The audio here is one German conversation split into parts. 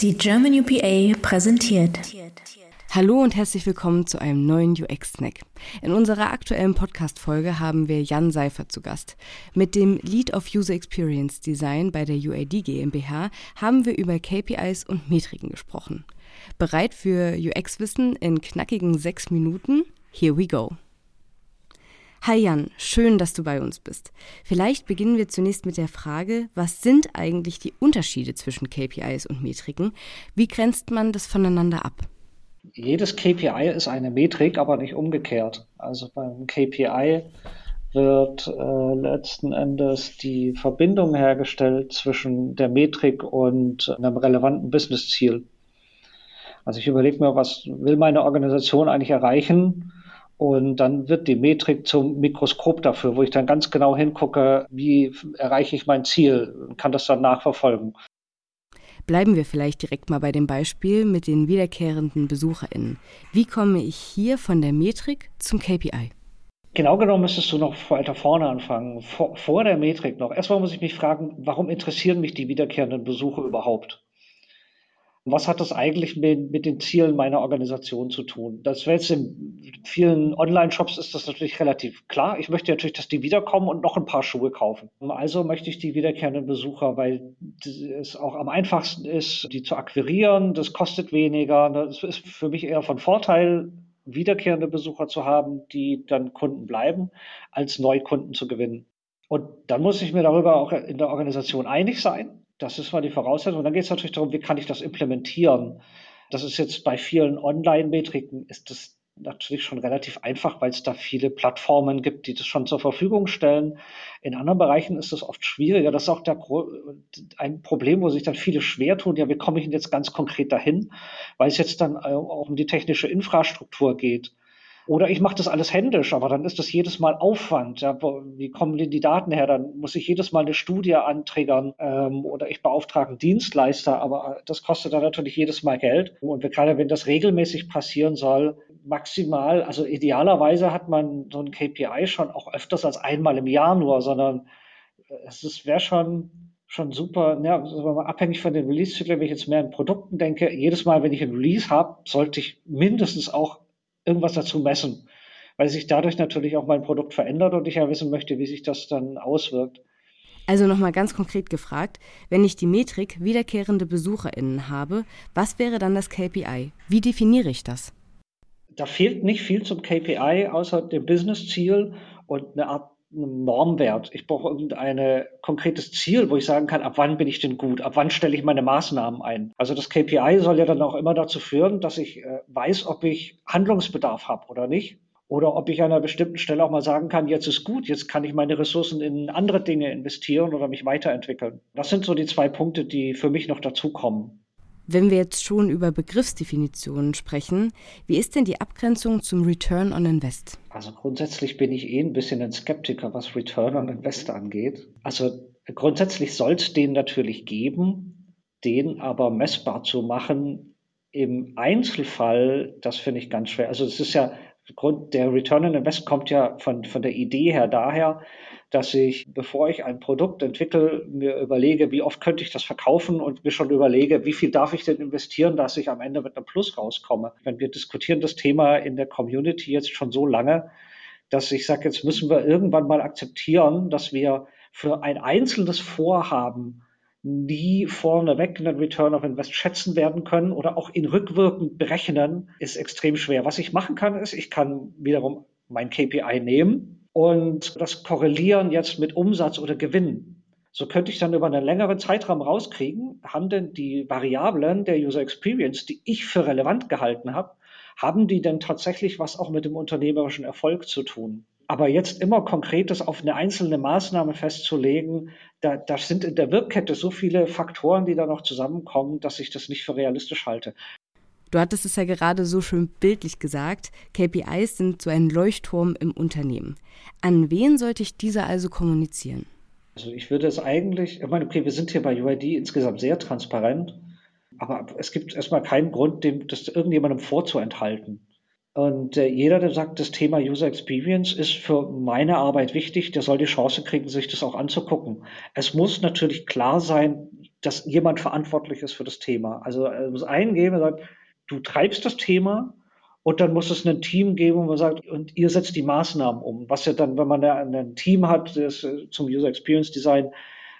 Die German UPA präsentiert. Hallo und herzlich willkommen zu einem neuen UX-Snack. In unserer aktuellen Podcast-Folge haben wir Jan Seifert zu Gast. Mit dem Lead of User Experience Design bei der UID GmbH haben wir über KPIs und Metriken gesprochen. Bereit für UX-Wissen in knackigen sechs Minuten? Here we go. Hi Jan, schön, dass du bei uns bist. Vielleicht beginnen wir zunächst mit der Frage, was sind eigentlich die Unterschiede zwischen KPIs und Metriken? Wie grenzt man das voneinander ab? Jedes KPI ist eine Metrik, aber nicht umgekehrt. Also beim KPI wird äh, letzten Endes die Verbindung hergestellt zwischen der Metrik und einem relevanten Businessziel. Also ich überlege mir, was will meine Organisation eigentlich erreichen? Und dann wird die Metrik zum Mikroskop dafür, wo ich dann ganz genau hingucke, wie erreiche ich mein Ziel und kann das dann nachverfolgen. Bleiben wir vielleicht direkt mal bei dem Beispiel mit den wiederkehrenden BesucherInnen. Wie komme ich hier von der Metrik zum KPI? Genau genommen müsstest du noch weiter vorne anfangen, vor, vor der Metrik noch. Erstmal muss ich mich fragen, warum interessieren mich die wiederkehrenden Besuche überhaupt? Was hat das eigentlich mit, mit, den Zielen meiner Organisation zu tun? Das wäre jetzt in vielen Online-Shops ist das natürlich relativ klar. Ich möchte natürlich, dass die wiederkommen und noch ein paar Schuhe kaufen. Also möchte ich die wiederkehrenden Besucher, weil es auch am einfachsten ist, die zu akquirieren. Das kostet weniger. Das ist für mich eher von Vorteil, wiederkehrende Besucher zu haben, die dann Kunden bleiben, als Neukunden zu gewinnen. Und dann muss ich mir darüber auch in der Organisation einig sein das ist mal die Voraussetzung. Und dann geht es natürlich darum, wie kann ich das implementieren? Das ist jetzt bei vielen Online-Metriken ist das natürlich schon relativ einfach, weil es da viele Plattformen gibt, die das schon zur Verfügung stellen. In anderen Bereichen ist es oft schwieriger. Das ist auch der, ein Problem, wo sich dann viele schwer tun. Ja, wie komme ich denn jetzt ganz konkret dahin? Weil es jetzt dann auch um die technische Infrastruktur geht. Oder ich mache das alles händisch, aber dann ist das jedes Mal Aufwand. Ja, wie kommen denn die Daten her? Dann muss ich jedes Mal eine Studie anträgern ähm, oder ich beauftrage einen Dienstleister, aber das kostet dann natürlich jedes Mal Geld. Und gerade wenn das regelmäßig passieren soll, maximal, also idealerweise hat man so ein KPI schon auch öfters als einmal im Jahr nur, sondern äh, es wäre schon schon super, ja, also abhängig von den Release-Zyklen, wenn ich jetzt mehr an Produkten denke, jedes Mal, wenn ich ein Release habe, sollte ich mindestens auch irgendwas dazu messen, weil sich dadurch natürlich auch mein Produkt verändert und ich ja wissen möchte, wie sich das dann auswirkt. Also nochmal ganz konkret gefragt, wenn ich die Metrik wiederkehrende BesucherInnen habe, was wäre dann das KPI? Wie definiere ich das? Da fehlt nicht viel zum KPI, außer dem Business-Ziel und eine Art Normwert. Ich brauche irgendein konkretes Ziel, wo ich sagen kann, ab wann bin ich denn gut, ab wann stelle ich meine Maßnahmen ein. Also das KPI soll ja dann auch immer dazu führen, dass ich äh, weiß, ob ich Handlungsbedarf habe oder nicht. Oder ob ich an einer bestimmten Stelle auch mal sagen kann, jetzt ist gut, jetzt kann ich meine Ressourcen in andere Dinge investieren oder mich weiterentwickeln. Das sind so die zwei Punkte, die für mich noch dazukommen. Wenn wir jetzt schon über Begriffsdefinitionen sprechen, wie ist denn die Abgrenzung zum Return on Invest? Also grundsätzlich bin ich eh ein bisschen ein Skeptiker, was Return on Invest angeht. Also grundsätzlich soll es den natürlich geben, den aber messbar zu machen im Einzelfall, das finde ich ganz schwer. Also es ist ja, der Return on Invest kommt ja von, von der Idee her daher, dass ich, bevor ich ein Produkt entwickle, mir überlege, wie oft könnte ich das verkaufen und mir schon überlege, wie viel darf ich denn investieren, dass ich am Ende mit einem Plus rauskomme. Wenn wir diskutieren das Thema in der Community jetzt schon so lange, dass ich sage, jetzt müssen wir irgendwann mal akzeptieren, dass wir für ein einzelnes Vorhaben nie vorneweg einen Return of Invest schätzen werden können oder auch in rückwirkend berechnen, ist extrem schwer. Was ich machen kann, ist, ich kann wiederum mein KPI nehmen und das korrelieren jetzt mit Umsatz oder Gewinn. So könnte ich dann über einen längeren Zeitraum rauskriegen, haben denn die Variablen der User Experience, die ich für relevant gehalten habe, haben die denn tatsächlich was auch mit dem unternehmerischen Erfolg zu tun? Aber jetzt immer konkretes auf eine einzelne Maßnahme festzulegen, da, da sind in der Wirkkette so viele Faktoren, die da noch zusammenkommen, dass ich das nicht für realistisch halte. Du hattest es ja gerade so schön bildlich gesagt, KPIs sind so ein Leuchtturm im Unternehmen. An wen sollte ich diese also kommunizieren? Also ich würde es eigentlich, ich meine, okay, wir sind hier bei UID insgesamt sehr transparent, aber es gibt erstmal keinen Grund, dem, das irgendjemandem vorzuenthalten. Und äh, jeder, der sagt, das Thema User Experience ist für meine Arbeit wichtig, der soll die Chance kriegen, sich das auch anzugucken. Es muss natürlich klar sein, dass jemand verantwortlich ist für das Thema. Also es muss einen geben, der sagt, du treibst das Thema und dann muss es ein Team geben, wo man sagt, und ihr setzt die Maßnahmen um. Was ja dann, wenn man ein Team hat das, äh, zum User Experience Design,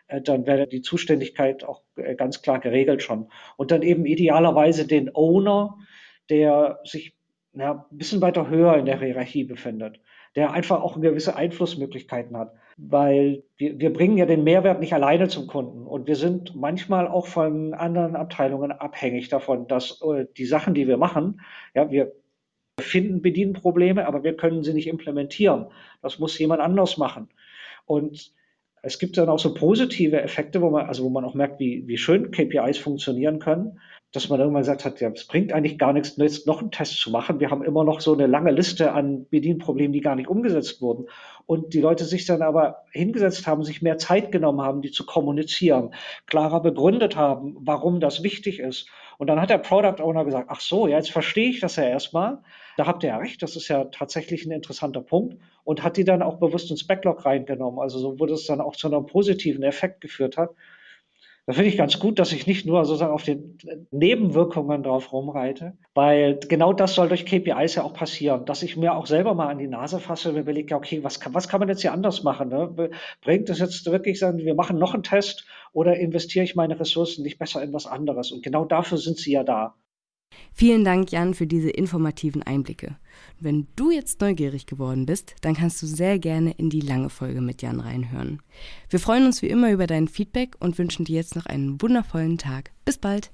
äh, dann wäre die Zuständigkeit auch äh, ganz klar geregelt schon. Und dann eben idealerweise den Owner, der sich ja, ein bisschen weiter höher in der Hierarchie befindet, der einfach auch gewisse Einflussmöglichkeiten hat. Weil wir, wir bringen ja den Mehrwert nicht alleine zum Kunden. Und wir sind manchmal auch von anderen Abteilungen abhängig davon, dass äh, die Sachen, die wir machen, ja, wir finden Bedienprobleme, aber wir können sie nicht implementieren. Das muss jemand anders machen. Und es gibt dann auch so positive Effekte, wo man, also wo man auch merkt, wie, wie schön KPIs funktionieren können, dass man irgendwann gesagt hat, ja, es bringt eigentlich gar nichts, jetzt noch einen Test zu machen. Wir haben immer noch so eine lange Liste an Bedienproblemen, die gar nicht umgesetzt wurden. Und die Leute sich dann aber hingesetzt haben, sich mehr Zeit genommen haben, die zu kommunizieren, klarer begründet haben, warum das wichtig ist. Und dann hat der Product Owner gesagt, ach so, ja, jetzt verstehe ich das ja erstmal. Da habt ihr ja recht, das ist ja tatsächlich ein interessanter Punkt und hat die dann auch bewusst ins Backlog reingenommen. Also so wurde es dann auch zu einem positiven Effekt geführt hat. Da finde ich ganz gut, dass ich nicht nur sozusagen auf den Nebenwirkungen drauf rumreite, weil genau das soll durch KPIs ja auch passieren, dass ich mir auch selber mal an die Nase fasse und überlege, okay, was kann, was kann man jetzt hier anders machen? Ne? Bringt es jetzt wirklich sagen, wir machen noch einen Test oder investiere ich meine Ressourcen nicht besser in was anderes? Und genau dafür sind sie ja da. Vielen Dank, Jan, für diese informativen Einblicke. Wenn du jetzt neugierig geworden bist, dann kannst du sehr gerne in die lange Folge mit Jan reinhören. Wir freuen uns wie immer über dein Feedback und wünschen dir jetzt noch einen wundervollen Tag. Bis bald!